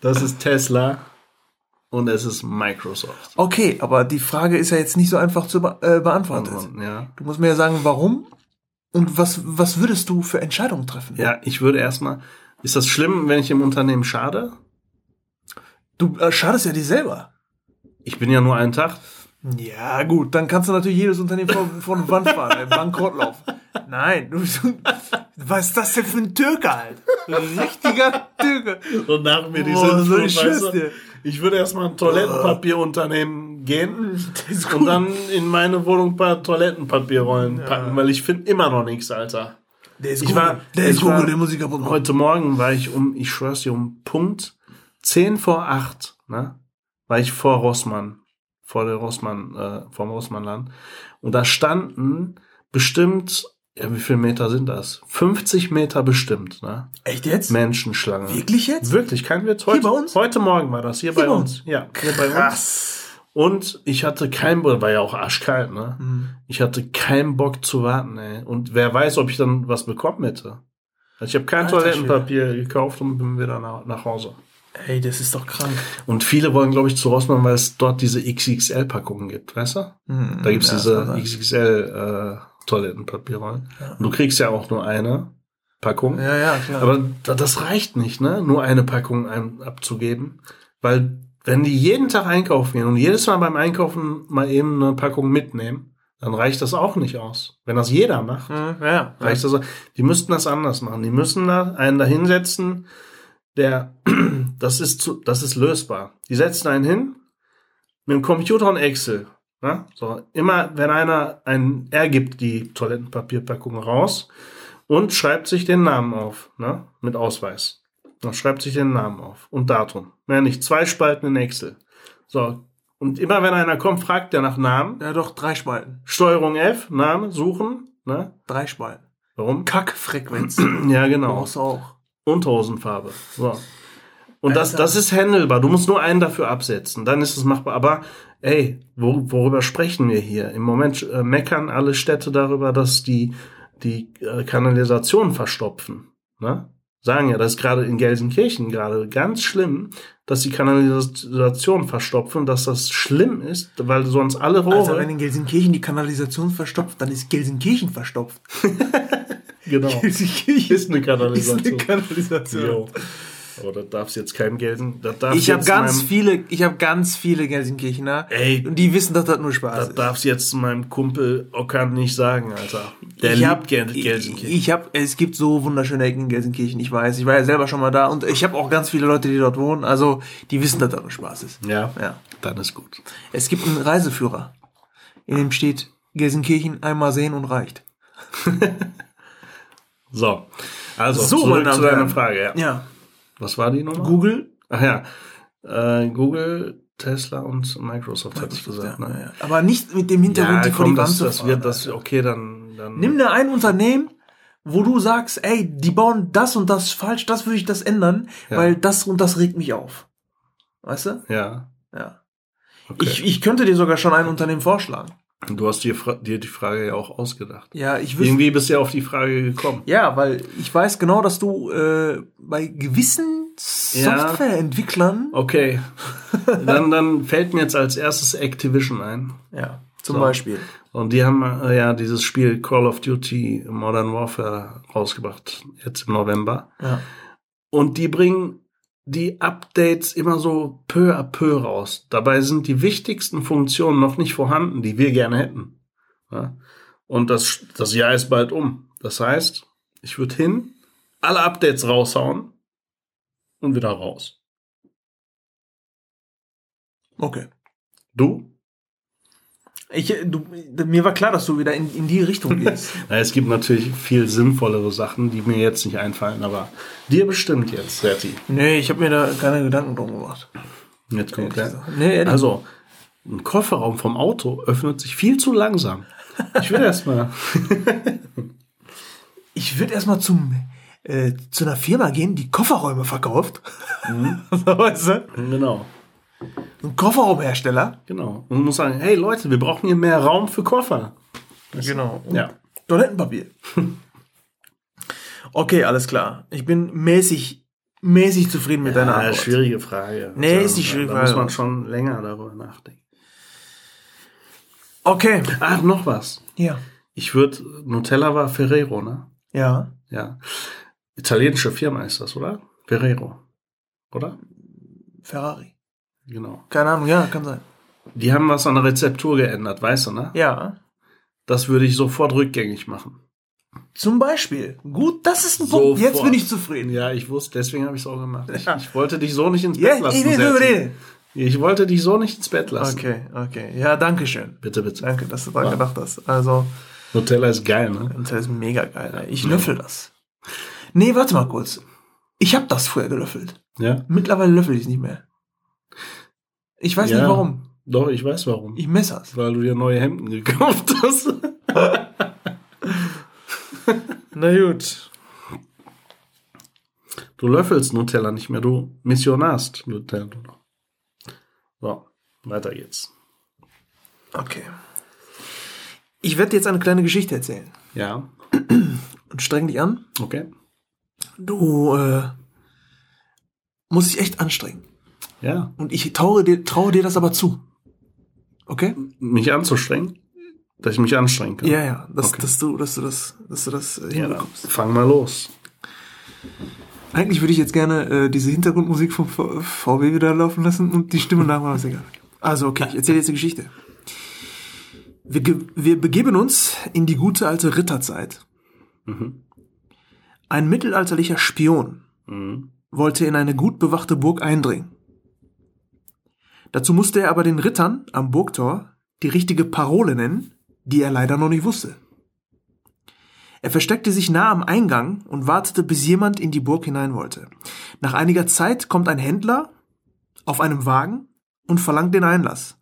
Das ist Tesla. Und es ist Microsoft. Okay, aber die Frage ist ja jetzt nicht so einfach zu be äh, beantworten. Ja. Du musst mir ja sagen, warum und was, was würdest du für Entscheidungen treffen? Ja, ich würde erstmal. Ist das schlimm, wenn ich im Unternehmen schade? Du äh, schadest ja dir selber. Ich bin ja nur einen Tag. Ja, gut, dann kannst du natürlich jedes Unternehmen vor eine Wand fahren, im Bankrotlauf. Nein, du, was ist das denn für ein Türke halt? Ein richtiger Türke. Und nach mir Boah, so ich schwör's dir. Ich würde erstmal ein Toilettenpapierunternehmen gehen und dann in meine Wohnung ein paar Toilettenpapierrollen packen, weil ich finde immer noch nichts, Alter. Der ist Ich Google, war- der ist ich war- kaputt machen. Heute Morgen war ich um, ich schwör's dir, um Punkt 10 vor 8, ne? War ich vor Rossmann, vor der Rossmann, äh, vom Rossmannland. Und da standen bestimmt, ja, wie viele Meter sind das? 50 Meter bestimmt, ne? Echt jetzt? Menschenschlange. Wirklich jetzt? Wirklich, kein Witz. Heute, bei uns? Heute Morgen war das, hier, bei bei uns. Ja, hier bei uns. Krass. Und ich hatte keinen Bock, war ja auch arschkalt, ne? Mhm. Ich hatte keinen Bock zu warten, ey. Und wer weiß, ob ich dann was bekommen hätte. Also ich habe kein Alter Toilettenpapier gekauft und bin wieder nach, nach Hause. Ey, das ist doch krank. Und viele wollen, glaube ich, zu Rossmann, weil es dort diese XXL-Packungen gibt, weißt du? Mhm. Da gibt's Ja, diese das sein. XXL-Toilettenpapierrollen. Und du kriegst ja auch nur eine Packung. Ja, ja, klar. Aber da- das reicht nicht, ne? Nur eine Packung abzugeben. Weil, wenn die jeden Tag einkaufen gehen und jedes Mal beim Einkaufen mal eben eine Packung mitnehmen, dann reicht das auch nicht aus. Wenn das jeder macht, Mhm, ja, reicht das auch. Die müssten das anders machen. Die müssen da einen da hinsetzen, der, das ist zu, das ist lösbar. Die setzen einen hin, mit dem Computer und Excel. Ne? So, immer, wenn einer ein, er gibt die Toilettenpapierpackung raus und schreibt sich den Namen auf, ne? Mit Ausweis. Dann schreibt sich den Namen auf und Datum. Mehr nicht. Zwei Spalten in Excel. So. Und immer wenn einer kommt, fragt er nach Namen. Ja, doch, drei Spalten. Steuerung F, Name, suchen, ne? Drei Spalten. Warum? Kackfrequenz. Ja, genau. Brauchst du auch. Und Hosenfarbe. So. Und das, das ist handelbar. Du musst nur einen dafür absetzen. Dann ist es machbar. Aber, ey, wo, worüber sprechen wir hier? Im Moment äh, meckern alle Städte darüber, dass die, die äh, Kanalisation verstopfen. Ne? Sagen ja, das ist gerade in Gelsenkirchen gerade ganz schlimm, dass die Kanalisation verstopfen, dass das schlimm ist, weil sonst alle Rohre. Also, wenn in Gelsenkirchen die Kanalisation verstopft, dann ist Gelsenkirchen verstopft. genau. Gelsenkirchen Ist eine Kanalisation. Ist eine Kanalisation. Aber das darf's jetzt keinem gelten. Das darf Ich habe ganz viele, ich habe ganz viele Gelsenkirchener. Ey. Und die wissen, dass das nur Spaß Das ist. darf's jetzt meinem Kumpel Ockern nicht sagen, Alter. Der ich liebt hab, Gel ich, Gelsenkirchen. ich hab, es gibt so wunderschöne Ecken in Gelsenkirchen, ich weiß. Ich war ja selber schon mal da und ich habe auch ganz viele Leute, die dort wohnen. Also, die wissen, dass das nur Spaß ist. ja, Ja. dann ist gut. Es gibt einen Reiseführer, in dem steht Gelsenkirchen einmal sehen und reicht. So, also So, zurück zu deiner. Frage. Ja. Ja. Was war die Nummer? Google. Ach ja, äh, Google, Tesla und Microsoft, hatte ich gesagt. ja, Ne? ja. Aber nicht mit dem Hintergrund, die komm, die Wand das, zu das wird das, okay, dann, dann Nimm da ein Unternehmen, wo du sagst, ey, die bauen das und das falsch, das würde ich das ändern, Ja. weil das und das regt mich auf. Weißt du? ja. Ja. Okay. Ich, ich könnte dir sogar schon ein Unternehmen vorschlagen. du hast dir, dir die Frage ja auch ausgedacht. Ja, ich wüsste. Irgendwie bist du ja auf die Frage gekommen. Ja, weil ich weiß genau, dass du äh, bei gewissen Ja. Softwareentwicklern, Okay, dann, dann fällt mir jetzt als erstes Activision ein. ja, zum So. Beispiel. Und die haben äh, ja dieses Spiel Call of Duty Modern Warfare rausgebracht, jetzt im November. Ja. Und die bringen die Updates immer so peu à peu raus. Dabei sind die wichtigsten Funktionen noch nicht vorhanden, die wir gerne hätten. Ja? Und das, das Jahr ist bald um. Das heißt, ich würde hin, alle Updates raushauen und wieder raus. Okay. Du? Ich, äh, du, mir war klar, dass du wieder in, in die Richtung gehst. Na, es gibt natürlich viel sinnvollere Sachen, die mir jetzt nicht einfallen, aber dir bestimmt jetzt, Serti. nee, ich habe mir da keine Gedanken drum gemacht. Jetzt kommt der. Nee, ehrlich. Also, ein Kofferraum vom Auto öffnet sich viel zu langsam. Ich will erst mal. ich würde erstmal zum äh, zu einer Firma gehen, die Kofferräume verkauft. Mhm. so, weißt du? Genau. Ein Kofferraumhersteller. Genau. Und muss sagen, hey Leute, wir brauchen hier mehr Raum für Koffer. Genau. Ja. Toilettenpapier. okay, alles klar. Ich bin mäßig, mäßig zufrieden mit deiner Ja, Antwort. schwierige Frage. Nee, Also, ist nicht schwierige Da muss Frage. man schon länger darüber nachdenken. Okay. Ach, noch was. Ja. Ich würde, Nutella war Ferrero, ne? Ja. Ja. Italienische Firma ist das, oder? Ferrero. Oder? Ferrari. Genau. Keine Ahnung, ja, kann sein. Die haben was an der Rezeptur geändert, weißt du, ne? Ja. Das würde ich sofort rückgängig machen. Zum Beispiel. Gut, das ist ein Sofort. Punkt. Jetzt bin ich zufrieden. Ja, ich wusste, deswegen habe ich es auch gemacht. Ich, Ja. ich wollte dich so nicht ins Ja, Bett ich lassen. Serti. reden. Ich wollte dich so nicht ins Bett lassen. Okay, okay. Ja, danke schön. Bitte, bitte. Danke, dass du daran gedacht hast. Also, Nutella ist geil, ne? das ist mega geil. Ey. Ich löffel das. Nee, warte mal kurz. Ich habe das früher gelöffelt. Ja? Mittlerweile löffel ich es nicht mehr. Ich weiß Ja. nicht warum. Doch, ich weiß warum. Ich messer's. Weil du dir neue Hemden gekauft hast. Na gut. Du löffelst Nutella nicht mehr, du missionarst Nutella. So, weiter geht's. Okay. Ich werde dir jetzt eine kleine Geschichte erzählen. Ja, Und streng dich an. okay. Du äh, musst dich echt anstrengen. Ja, Und ich traue dir, traue dir das aber zu. Okay? mich anzustrengen, dass ich mich anstrengen kann. Ja, ja. Dass, Okay. dass du, dass du das, dass du das äh, Ja, hinbekommst. fang mal los. Eigentlich würde ich jetzt gerne äh, diese Hintergrundmusik vom V- VW wieder laufen lassen und die Stimme nachmachen, ist egal. Also, okay, ich erzähle jetzt die Geschichte. Wir, wir begeben uns in die gute alte Ritterzeit. Mhm. Ein mittelalterlicher Spion Mhm. wollte in eine gut bewachte Burg eindringen. Dazu musste er aber den Rittern am Burgtor die richtige Parole nennen, die er leider noch nicht wusste. Er versteckte sich nah am Eingang und wartete, bis jemand in die Burg hinein wollte. Nach einiger Zeit kommt ein Händler auf einem Wagen und verlangt den Einlass.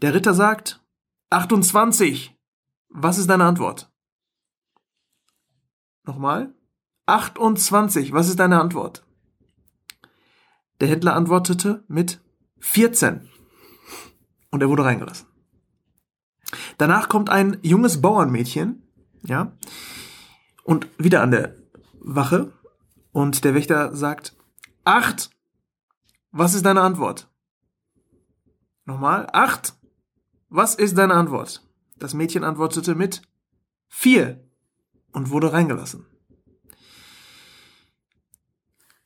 Der Ritter sagt, 28. Was ist deine Antwort? Nochmal? 28. Was ist deine Antwort? Der Händler antwortete mit 14. Und er wurde reingelassen. Danach kommt ein junges Bauernmädchen, ja, und wieder an der Wache. Und der Wächter sagt, acht. Was ist deine Antwort? Nochmal, acht. Was ist deine Antwort? Das Mädchen antwortete mit vier und wurde reingelassen.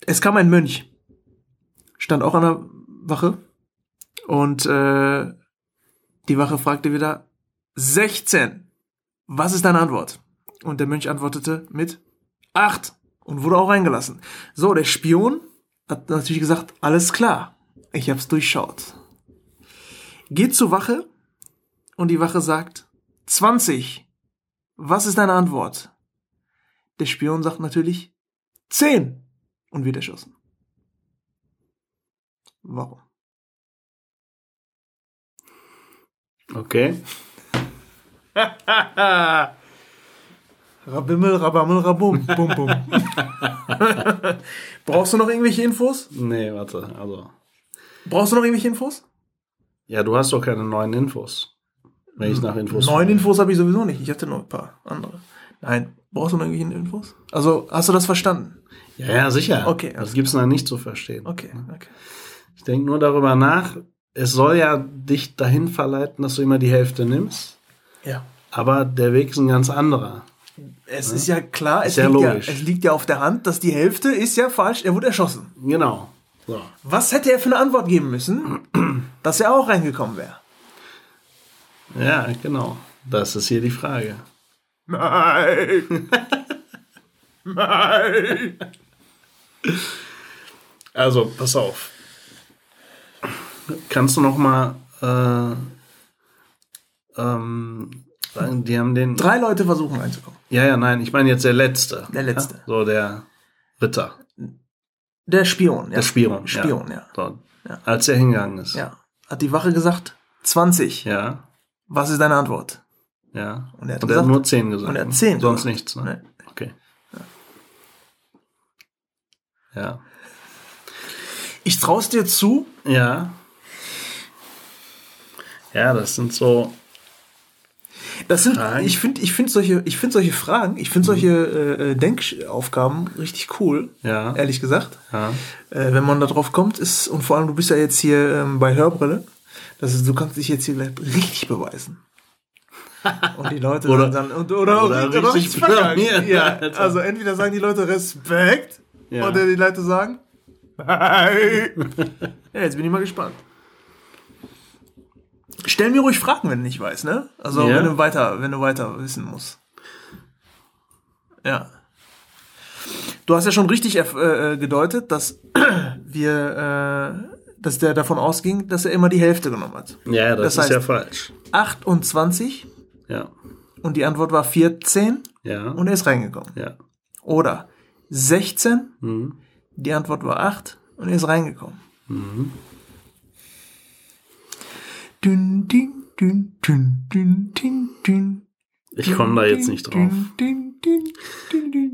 Es kam ein Mönch, stand auch an der Wache und äh, die Wache fragte wieder 16. Was ist deine Antwort? Und der Mönch antwortete mit 8 und wurde auch reingelassen. So, der Spion hat natürlich gesagt, alles klar, ich hab's durchschaut. Geht zur Wache und die Wache sagt 20. Was ist deine Antwort? Der Spion sagt natürlich 10 und wird erschossen. Warum? Okay. Rabimmel, rabammel, rabum, bum, bum. Brauchst du noch irgendwelche Infos? Nee, warte, also. Brauchst du noch irgendwelche Infos? Ja, du hast doch keine neuen Infos. Wenn ich nach Infos. Neun Infos habe ich sowieso nicht. Ich hatte noch ein paar andere. Nein, brauchst du noch irgendwelche Infos? Also, hast du das verstanden? Ja, ja, sicher. Okay, Das gibt's da nicht zu verstehen. Okay, okay. Ich denke nur darüber nach. Es soll ja dich dahin verleiten, dass du immer die Hälfte nimmst. Ja. Aber der Weg ist ein ganz anderer. Es ist ja klar, es, Ist ja liegt ja, logisch. es liegt ja auf der Hand, dass die Hälfte ist ja falsch, er wurde erschossen. Genau. So. Was hätte er für eine Antwort geben müssen, dass er auch reingekommen wäre? Ja, genau. Das ist hier die Frage. Nein! Nein! Also, pass auf. Kannst du noch mal äh, ähm, sagen, die haben den. Drei Leute versuchen reinzukommen. Ja, ja, nein, ich meine jetzt der letzte. Der letzte. Ja? So der Ritter, Der Spion, ja. der Spion. Spion, ja. So, Ja. Als er hingegangen ist. Ja. Hat die Wache gesagt, 20. Ja, Was ist deine Antwort? ja. Und er hat er gesagt- hat nur 10 gesagt. und er hat ne? 10 Sonst gesagt. nichts, ne? Nein. Okay. Ja. Ich traue dir zu, Ja. Ja, das sind so. Das sind, Fragen? ich finde, ich finde solche, ich finde solche Fragen, ich finde solche äh, äh, Denkaufgaben richtig cool. Ja. Ehrlich gesagt, Ja. äh, wenn man da drauf kommt, ist und vor allem du bist ja jetzt hier ähm, bei Hörbrille, das ist, du kannst dich jetzt hier gleich richtig beweisen. Und die Leute Oder- dann, oder, oder oder, richtig blamieren, Ja, also entweder sagen die Leute Respekt Ja. oder die Leute sagen Nein. ja, jetzt bin ich mal gespannt. Stell mir ruhig Fragen, wenn du nicht weißt, ne? Also Ja. wenn du weiter, wenn du weiter wissen musst. Ja. Du hast ja schon richtig äh, äh, gedeutet, dass wir, äh, dass der davon ausging, dass er immer die Hälfte genommen hat. Ja, das, Das ist ja heißt- falsch. 28 Ja. und die Antwort war 14 Ja. und er ist reingekommen. ja. Oder 16, Mhm. die Antwort war 8 und er ist reingekommen. Dün, dün, dün, dün, dün, dün, dün. Ich komme da jetzt nicht drauf.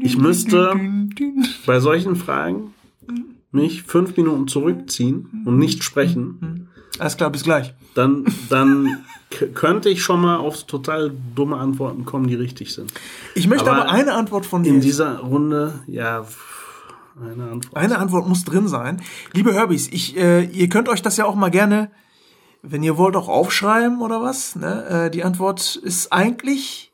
Ich müsste-. Bei solchen Fragen mich fünf Minuten zurückziehen und nicht sprechen, Alles klar, bis gleich. dann, dann könnte ich schon mal auf total dumme Antworten kommen, die richtig sind. Ich möchte Aber aber, eine Antwort von dir. In dieser Runde, ja, eine Antwort. Eine Antwort muss drin sein. Liebe Herbies, ich, äh, ihr könnt euch das ja auch mal gerne, wenn ihr wollt, auch aufschreiben oder was. Ne? Äh, die Antwort ist eigentlich,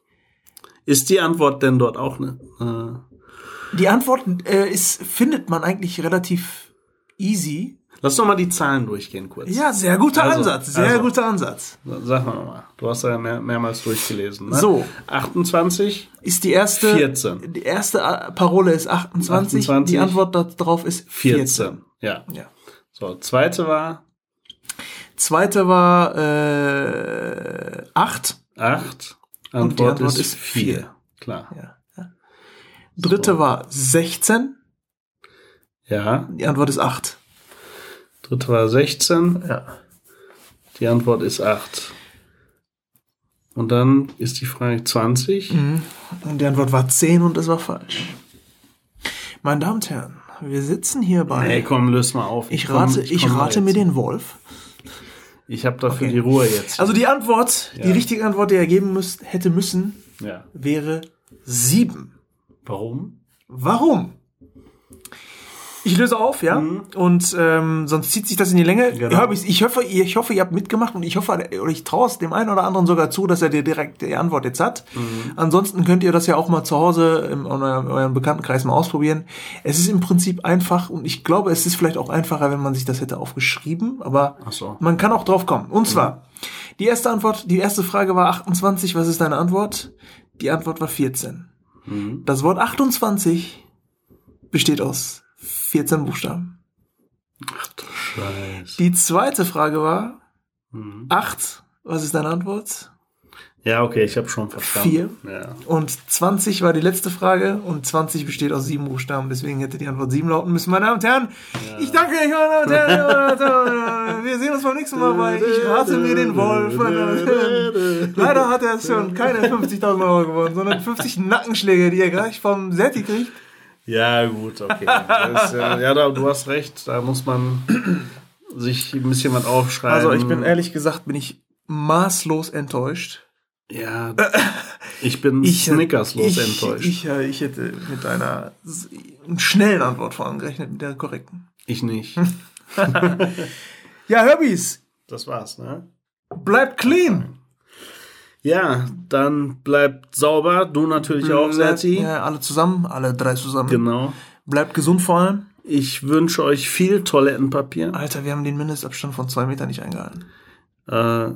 Ist die Antwort denn dort auch eine? Äh, die Antwort äh, ist, findet man eigentlich relativ easy. Lass doch mal die Zahlen durchgehen kurz. Ja, sehr guter Also, Ansatz, sehr also. guter Ansatz. Sag mal nochmal. Du hast ja mehr, mehrmals durchgelesen. Ne? So. 28, Ist die erste, 14. die erste äh, Parole ist 28, 28. die Antwort darauf ist 14. 14. Ja. Ja. So, zweite war Zweite war äh, 8. 8. die Antwort, Antwort ist ist 4. vier. Klar. Ja. ja. Dritte war 16. Ja. Die Antwort ist 8. Dritte war 16. Ja. Die Antwort ist 8. Und dann ist die Frage 20. Mhm. Und die Antwort war 10 und es war falsch. Meine Damen und Herren, wir sitzen hier bei. Ey, komm, löse mal auf. ich komm- rate, ich komm da rate jetzt. mir den Wolf. Ich habe dafür Okay. die Ruhe jetzt. Also die Antwort, die Ja. richtige Antwort, die er geben müsst, hätte müssen, ja. wäre 7. Warum? Warum? Ich löse auf, ja. Und ähm, sonst zieht sich das in die Länge. Mhm. Genau. Ich, hoffe, ihr, ich hoffe, ihr habt mitgemacht und ich hoffe, oder ich traue es dem einen oder anderen sogar zu, dass er dir direkt die Antwort jetzt hat. Mhm. Ansonsten könnt ihr das ja auch mal zu Hause in eurem, eurem Bekanntenkreis mal ausprobieren. Es ist im Prinzip einfach und ich glaube, es ist vielleicht auch einfacher, wenn man sich das hätte aufgeschrieben, aber so. man kann auch drauf kommen. Und zwar, die erste Antwort, die erste Frage war 28, was ist deine Antwort? Die Antwort war 14. Mhm. Das Wort 28 besteht aus 14 Buchstaben. Ach du Scheiße. Die zweite Frage war Mhm. 8. Was ist deine Antwort? Ja, okay, ich habe schon verstanden. Vier. Ja. Und 20 war die letzte Frage und 20 besteht aus sieben Buchstaben, deswegen hätte die Antwort sieben lauten müssen. Meine Damen und Herren, ich danke euch, meine Damen und Herren. Wir sehen uns beim nächsten Mal bei Ich rate mir den Wolf. Leider hat er schon keine 50.000 Euro gewonnen, sondern 50 Nackenschläge, die er gleich vom Serti kriegt. Ja, gut, okay. Das ja, da, du hast recht, da muss man sich ein bisschen was aufschreiben. Also ich bin ehrlich gesagt, bin ich maßlos enttäuscht. Ja, ich bin Ich, snickerslos ich, enttäuscht. Ich, äh, ich hätte mit einer schnellen Antwort vorangerechnet, mit der korrekten. ich nicht. Ja, Herbis, Das war's, ne? bleibt clean. Ja, dann bleibt sauber. Du natürlich auch, Serti. Ja, alle zusammen, alle drei zusammen. Genau. Bleibt gesund vor allem. Ich wünsche euch viel Toilettenpapier. Alter, wir haben den Mindestabstand von zwei Metern nicht eingehalten. Äh,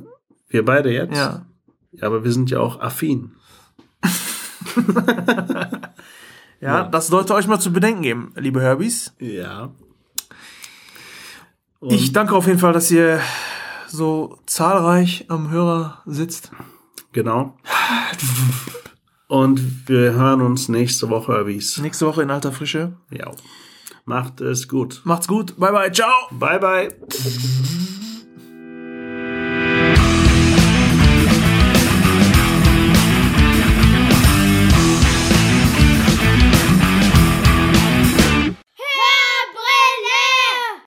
wir beide jetzt? Ja. Ja, aber wir sind ja auch affin. Ja, das sollte euch mal zu bedenken geben, liebe Herbies. Ja. Und Ich danke auf jeden Fall, dass ihr so zahlreich am Hörer sitzt. Genau. Und wir hören uns nächste Woche, wie's. Nächste Woche in alter Frische. Ja. Macht es gut. Macht's gut. Bye bye. Ciao. Bye, bye.